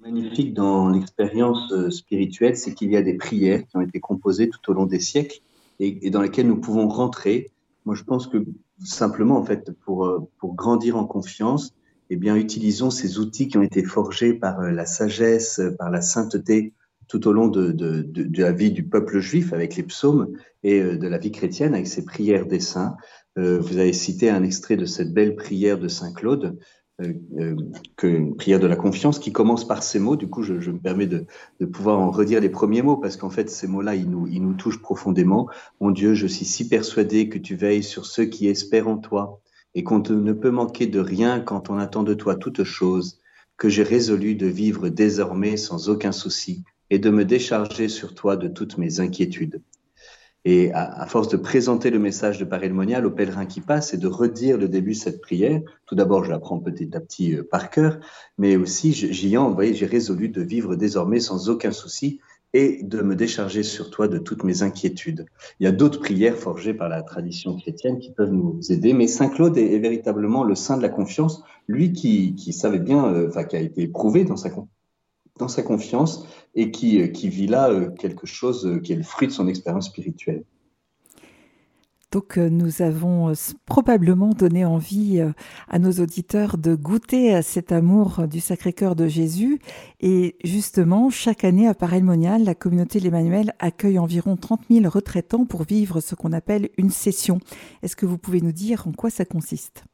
Magnifique dans l'expérience euh, spirituelle, c'est qu'il y a des prières qui ont été composées tout au long des siècles et, dans lesquels nous pouvons rentrer. Moi, je pense que simplement, en fait, pour, euh, pour grandir en confiance, eh bien, utilisons ces outils qui ont été forgés par euh, la sagesse, par la sainteté tout au long de, de, la vie du peuple juif avec les psaumes et euh, de la vie chrétienne avec ses prières des saints. vous avez cité un extrait de cette belle prière de Saint Claude. Euh, euh, que prière de la confiance qui commence par ces mots. Du coup, je, me permets de, pouvoir en redire les premiers mots parce qu'en fait, ces mots-là, ils nous, ils nous touchent profondément. Mon Dieu, je suis si persuadé que tu veilles sur ceux qui espèrent en toi et qu'on ne peut manquer de rien quand on attend de toi toute chose, que j'ai résolu de vivre désormais sans aucun souci et de me décharger sur toi de toutes mes inquiétudes. Et à, force de présenter le message de Père Monial aux pèlerins qui passent et de redire le début de cette prière, tout d'abord, je l'apprends petit à petit euh, par cœur, mais aussi, j'y en, vous j'ai résolu de vivre désormais sans aucun souci et de me décharger sur toi de toutes mes inquiétudes. Il y a d'autres prières forgées par la tradition chrétienne qui peuvent nous aider, mais Saint Claude est, véritablement le saint de la confiance, lui qui, qui savait bien, euh, enfin, qui a été éprouvé dans sa confiance dans sa confiance et qui, euh, qui vit là euh, quelque chose euh, qui est le fruit de son expérience spirituelle. Donc nous avons probablement donné envie à nos auditeurs de goûter à cet amour du Sacré-Cœur de Jésus. Et justement, chaque année à Paray Monial, la communauté l'Emmanuel accueille environ 30 000 retraitants pour vivre ce qu'on appelle une session. Est-ce que vous pouvez nous dire en quoi ça consiste?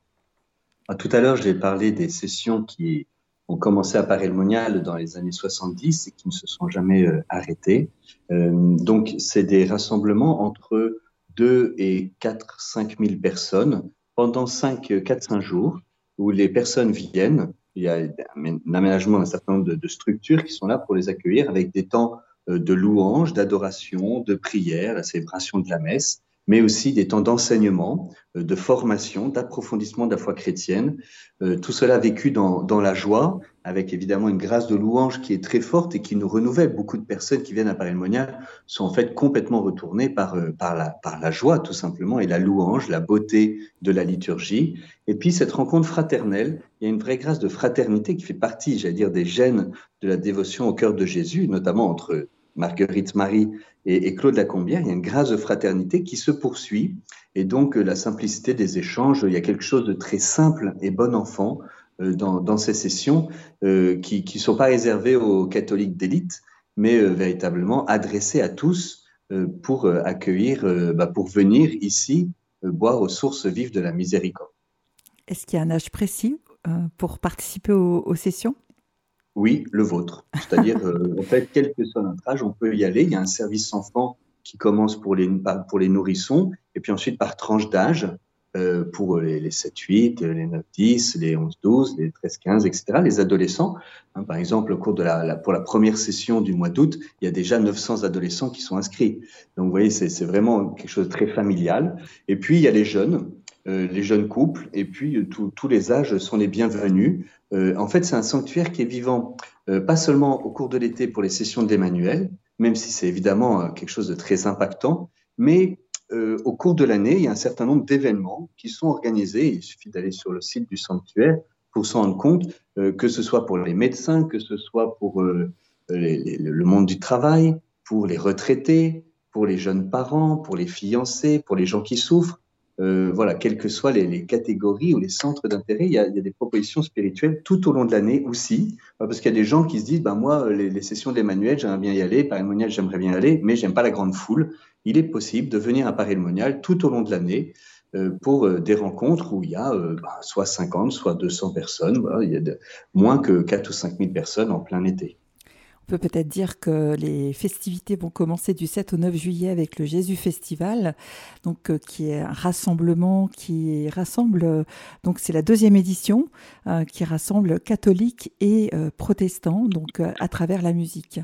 Ah, Tout à l'heure, j'ai parlé des sessions qui ont commencé à Paray-le-Monial dans les années 70 et qui ne se sont jamais euh, arrêtés. Euh, donc, c'est des rassemblements entre 2 et 4, 5 000 personnes pendant 5, 4, 5 jours où les personnes viennent. Il y a un aménagement d'un certain nombre de, de, structures qui sont là pour les accueillir avec des temps euh, de louange, d'adoration, de prière, la célébration de la messe mais aussi des temps d'enseignement, euh, de formation, d'approfondissement de la foi chrétienne. Euh, tout cela vécu dans, dans, la joie, avec évidemment une grâce de louange qui est très forte et qui nous renouvelle. Beaucoup de personnes qui viennent à Paris Monial sont en fait complètement retournées par, euh, par, la, par la joie, tout simplement, et la louange, la beauté de la liturgie. Et puis cette rencontre fraternelle, il y a une vraie grâce de fraternité qui fait partie, j'allais dire, des gènes de la dévotion au cœur de Jésus, notamment entre Marguerite Marie et, Claude Lacombière, il y a une grâce de fraternité qui se poursuit. Et donc, euh, la simplicité des échanges, il y a quelque chose de très simple et bon enfant euh, dans, ces sessions euh, qui ne sont pas réservées aux catholiques d'élite, mais véritablement adressées à tous pour accueillir, bah, pour venir ici boire aux sources vives de la miséricorde. Est-ce qu'il y a un âge précis pour participer aux sessions? Oui, le vôtre. C'est-à-dire, euh, en fait, quel que soit notre âge, on peut y aller. Il y a un service enfant qui commence pour les, pour les nourrissons, et puis ensuite par tranche d'âge, euh, pour les, les 7-8, les 9-10, les 11-12, les 13-15, etc., les adolescents. Hein, par exemple, au cours de la, pour la première session du mois d'août, il y a déjà 900 adolescents qui sont inscrits. Donc, vous voyez, c'est vraiment quelque chose de très familial. Et puis, il y a les jeunes, euh, les jeunes couples, et puis euh, tous les âges sont les bienvenus. Euh, en fait, c'est un sanctuaire qui est vivant, pas seulement au cours de l'été pour les sessions d'Emmanuel, même si c'est évidemment quelque chose de très impactant, mais au cours de l'année, il y a un certain nombre d'événements qui sont organisés. Il suffit d'aller sur le site du sanctuaire pour s'en rendre compte, que ce soit pour les médecins, que ce soit pour le monde du travail, pour les retraités, pour les jeunes parents, pour les fiancés, pour les gens qui souffrent. Euh, voilà, quelles que soient les, catégories ou les centres d'intérêt, il, y a des propositions spirituelles tout au long de l'année aussi, euh, parce qu'il y a des gens qui se disent, bah, moi, les, sessions d'Emmanuel, j'aimerais bien y aller, par Monial, j'aimerais bien y aller, mais j'aime pas la grande foule. Il est possible de venir à Paris Monial tout au long de l'année euh, pour des rencontres où il y a bah, soit 50, soit 200 personnes, il y a moins que 4 ou 5 000 personnes en plein été. On peut peut-être dire que les festivités vont commencer du 7 au 9 juillet avec le Jésus Festival, donc euh, qui est un rassemblement qui rassemble donc c'est la deuxième édition euh, qui rassemble catholiques et euh, protestants donc à travers la musique.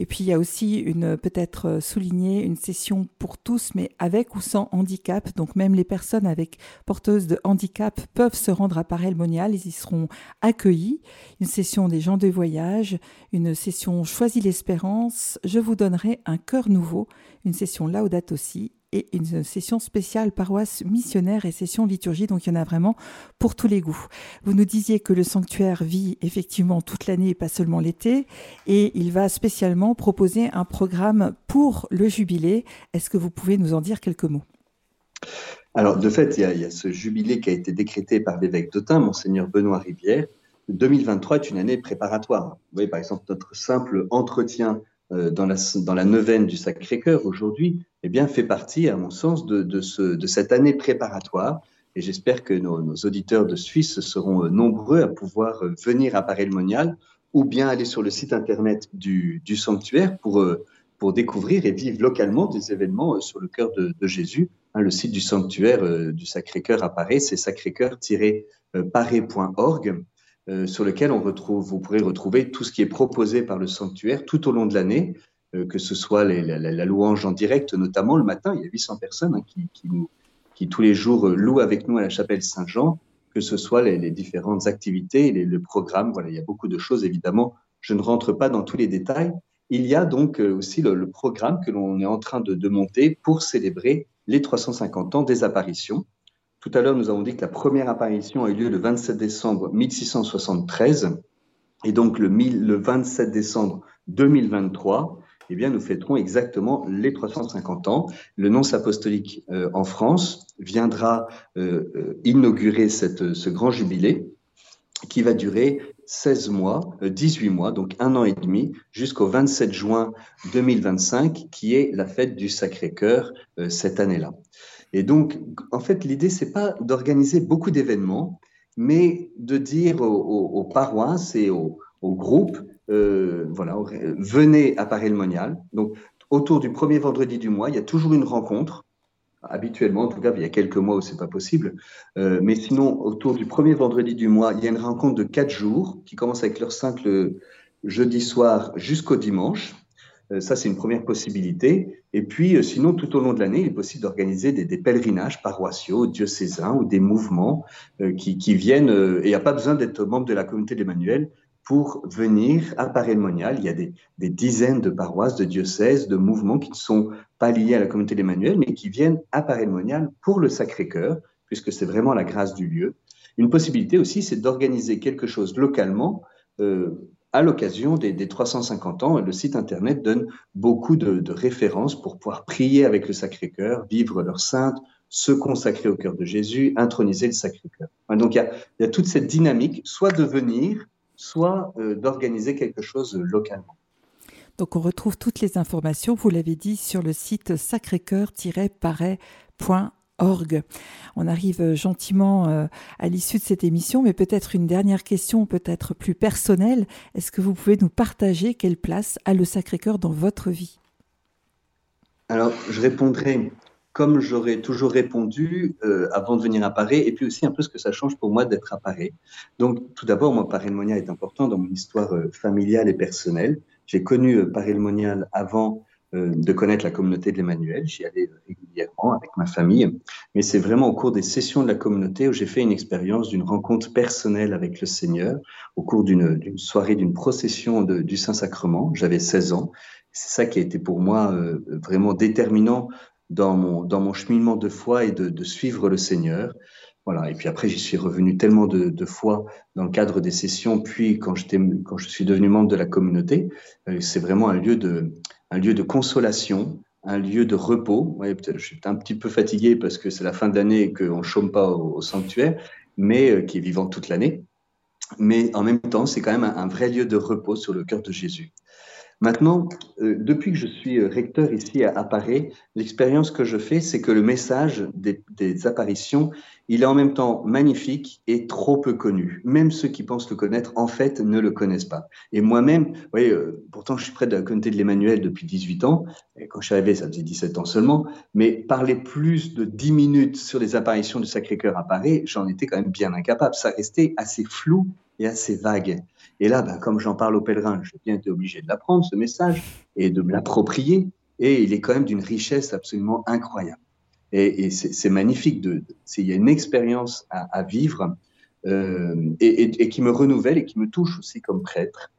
Et puis il y a aussi une peut-être euh, souligner une session pour tous, mais avec ou sans handicap. Donc même les personnes avec porteuses de handicap peuvent se rendre à Paray Monial, ils y seront accueillis. Une session des gens de voyage, une session Choisis l'espérance. Je vous donnerai un cœur nouveau, une session Laudate aussi et une session spéciale paroisse missionnaire et session liturgie. Donc il y en a vraiment pour tous les goûts. Vous nous disiez que le sanctuaire vit effectivement toute l'année et pas seulement l'été. Et il va spécialement proposer un programme pour le jubilé. Est-ce que vous pouvez nous en dire quelques mots? Alors, de fait, il y, a, ce jubilé qui a été décrété par l'évêque d'Autun, Monseigneur Benoît Rivière. 2023 est une année préparatoire. Vous voyez, par exemple, notre simple entretien euh, dans, la, dans la neuvaine du Sacré-Cœur aujourd'hui, eh bien, fait partie, à mon sens, de, de, ce, de cette année préparatoire Et j'espère que nos, auditeurs de Suisse seront nombreux à pouvoir venir à Paray-le-Monial ou bien aller sur le site internet du, sanctuaire pour, pour découvrir et vivre localement des événements sur le cœur de, Jésus. Hein, le site du sanctuaire du Sacré-Cœur à Paris, c'est sacré-cœur-paris.org. Euh, sur lequel on retrouve, vous pourrez retrouver tout ce qui est proposé par le sanctuaire tout au long de l'année, euh, que ce soit la, louange en direct, notamment le matin, il y a 800 personnes hein, qui, tous les jours euh, louent avec nous à la chapelle Saint-Jean, que ce soit les, différentes activités, le programme, voilà, il y a beaucoup de choses évidemment. Je ne rentre pas dans tous les détails. Il y a donc aussi le, programme que l'on est en train de, de monter pour célébrer les 350 ans des apparitions. Tout à l'heure, nous avons dit que la première apparition a eu lieu le 27 décembre 1673. Et donc, le 27 décembre 2023, eh bien, nous fêterons exactement les 350 ans. Le nonce apostolique euh, en France viendra euh, euh, inaugurer ce grand jubilé qui va durer 16 mois, 18 mois, donc un an et demi, jusqu'au 27 juin 2025, qui est la fête du Sacré-Cœur cette année-là. Et donc, en fait, l'idée, c'est pas d'organiser beaucoup d'événements, mais de dire aux, paroisses et aux, groupes, euh, voilà, venez à Paris-le-Monial. Donc, autour du premier vendredi du mois, il y a toujours une rencontre. Habituellement, en tout cas, il y a quelques mois où c'est pas possible. Euh, mais sinon, autour du premier vendredi du mois, il y a une rencontre de quatre jours qui commence avec leur simple jeudi soir jusqu'au dimanche. Euh, ça, c'est une première possibilité. Et puis, sinon, tout au long de l'année, il est possible d'organiser des, pèlerinages paroissiaux, diocésains ou des mouvements euh, qui, viennent. et il n'y a pas besoin d'être membre de la communauté d'Emmanuel pour venir à Paray-le-Monial. Il y a des, dizaines de paroisses, de diocèses, de mouvements qui ne sont pas liés à la communauté d'Emmanuel, mais qui viennent à Paray-le-Monial pour le Sacré-Cœur, puisque c'est vraiment la grâce du lieu. Une possibilité aussi, c'est d'organiser quelque chose localement à l'occasion des, 350 ans, le site Internet donne beaucoup de, références pour pouvoir prier avec le Sacré-Cœur, vivre leur sainte, se consacrer au cœur de Jésus, introniser le Sacré-Cœur. Donc il y, a, toute cette dynamique, soit de venir, soit euh, d'organiser quelque chose localement. Donc on retrouve toutes les informations, vous l'avez dit, sur le site sacré-cœur-parais.org on arrive euh, gentiment euh, à l'issue de cette émission, mais peut-être une dernière question, peut-être plus personnelle. Est-ce que vous pouvez nous partager quelle place a le Sacré-Cœur dans votre vie? Alors, je répondrai comme j'aurais toujours répondu euh, avant de venir à Paris, et puis aussi un peu ce que ça change pour moi d'être à Paris. Donc, tout d'abord, moi, Paris-le-Monial est important dans mon histoire familiale et personnelle. J'ai connu Paris-le-Monial avant euh, de connaître la communauté de l'Emmanuel. J'y allais régulièrement avec ma famille. Mais c'est vraiment au cours des sessions de la communauté où j'ai fait une expérience d'une rencontre personnelle avec le Seigneur, au cours d'une soirée, d'une procession du Saint-Sacrement. J'avais 16 ans. C'est ça qui a été pour moi euh, vraiment déterminant dans mon, dans mon cheminement de foi et de, de suivre le Seigneur. Voilà. Et puis après, j'y suis revenu tellement de, de, fois dans le cadre des sessions, puis quand, quand je suis devenu membre de la communauté, euh, c'est vraiment un lieu de, un lieu de consolation, un lieu de repos. Ouais, je suis un petit peu fatigué parce que c'est la fin d'année et qu'on ne chôme pas au, sanctuaire, mais euh, qui est vivant toute l'année. Mais en même temps, c'est quand même un, vrai lieu de repos sur le cœur de Jésus. Maintenant, euh, depuis que je suis euh, recteur ici à, Paris, l'expérience que je fais, c'est que le message des, des, apparitions, il est en même temps magnifique et trop peu connu. Même ceux qui pensent le connaître, en fait, ne le connaissent pas. Et moi-même, voyez, euh, pourtant, je suis près de la communauté de l'Emmanuel depuis 18 ans. Et quand je suis arrivé, ça faisait 17 ans seulement. Mais parler plus de 10 minutes sur les apparitions du Sacré-Cœur à Paris, j'en étais quand même bien incapable. Ça restait assez flou et assez vague. Et là, ben, comme j'en parle aux pèlerins, j'ai bien été obligé de l'apprendre, ce message, et de me l'approprier. Et il est quand même d'une richesse absolument incroyable. Et, c'est magnifique. De, il y a une expérience à, vivre euh, et, qui me renouvelle et qui me touche aussi comme prêtre.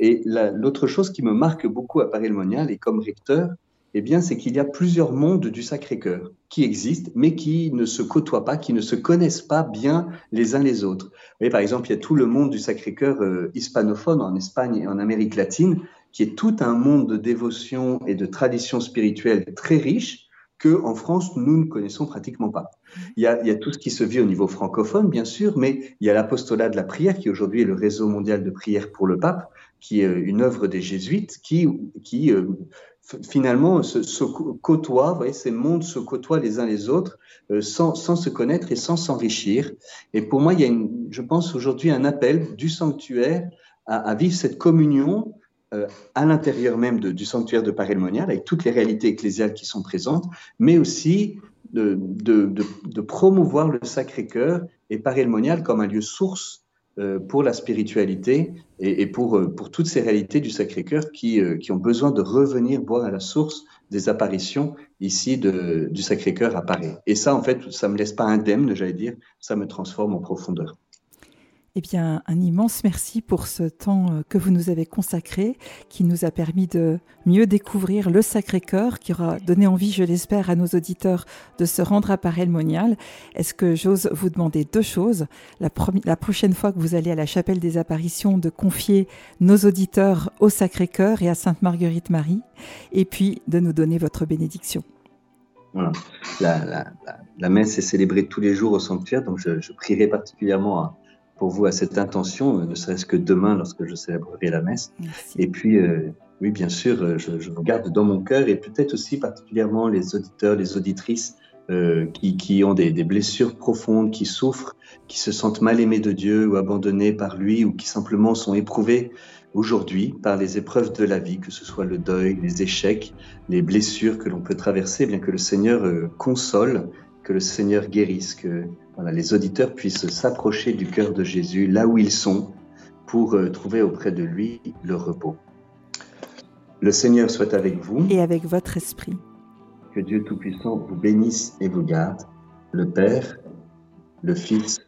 Et l'autre chose qui me marque beaucoup à Paris-le-Monial et comme recteur, eh bien, c'est qu'il y a plusieurs mondes du Sacré-Cœur qui existent, mais qui ne se côtoient pas, qui ne se connaissent pas bien les uns les autres. Vous voyez, par exemple, il y a tout le monde du Sacré-Cœur euh, hispanophone en Espagne et en Amérique latine, qui est tout un monde de dévotion et de tradition spirituelle très riche que en France nous ne connaissons pratiquement pas. Il y, a, tout ce qui se vit au niveau francophone, bien sûr, mais il y a l'apostolat de la prière qui aujourd'hui est le réseau mondial de prière pour le pape, qui est euh, une œuvre des jésuites qui, qui euh, finalement se, côtoient, ces mondes se côtoient les uns les autres euh, sans, se connaître et sans s'enrichir. Et pour moi, il y a, je pense aujourd'hui, un appel du sanctuaire à, vivre cette communion euh, à l'intérieur même du sanctuaire de Paris avec toutes les réalités ecclésiales qui sont présentes, mais aussi de, promouvoir le Sacré-Cœur et Paris comme un lieu source pour la spiritualité et, pour, euh, pour toutes ces réalités du Sacré-Cœur qui, euh, qui ont besoin de revenir boire à la source des apparitions ici du Sacré-Cœur à Paris. Et ça, en fait, ça me laisse pas indemne, j'allais dire, ça me transforme en profondeur. Eh bien, un immense merci pour ce temps euh, que vous nous avez consacré, qui nous a permis de mieux découvrir le Sacré-Cœur, qui aura donné envie, je l'espère, à nos auditeurs de se rendre à Paris Monial. Est-ce que j'ose vous demander deux choses? La, prochaine fois que vous allez à la chapelle des apparitions, de confier nos auditeurs au Sacré-Cœur et à Sainte Marguerite Marie, et puis de nous donner votre bénédiction. Voilà. La, messe est célébrée tous les jours au sanctuaire, donc je, je prierai particulièrement à pour vous à cette intention, ne serait-ce que demain lorsque je célébrerai la messe. Et puis, euh, oui, bien sûr, euh, je, je, vous garde dans mon cœur et peut-être aussi particulièrement les auditeurs, les auditrices euh, qui, qui, ont des, des, blessures profondes, qui souffrent, qui se sentent mal aimés de Dieu ou abandonnés par lui ou qui simplement sont éprouvés aujourd'hui par les épreuves de la vie, que ce soit le deuil, les échecs, les blessures que l'on peut traverser, bien que le Seigneur euh, console, que le Seigneur guérisse, que les auditeurs puissent s'approcher du cœur de Jésus là où ils sont pour euh, trouver auprès de lui le repos. Le Seigneur soit avec vous. Et avec votre esprit. Que Dieu Tout-Puissant vous bénisse et vous garde, le Père, le Fils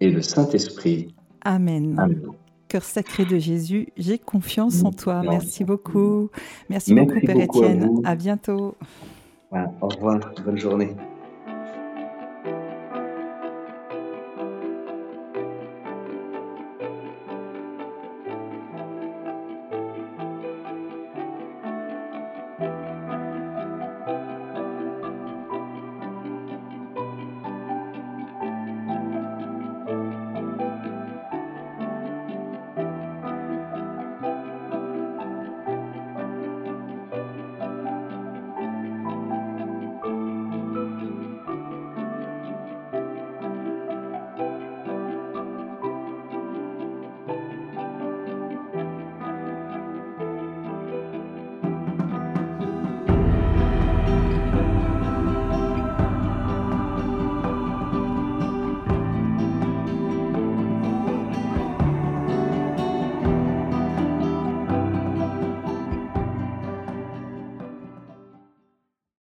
et le Saint-Esprit. Amen. Cœur sacré de Jésus, j'ai confiance en toi. Merci beaucoup. Merci, beaucoup, Père Étienne. À, bientôt. au revoir. Bonne journée.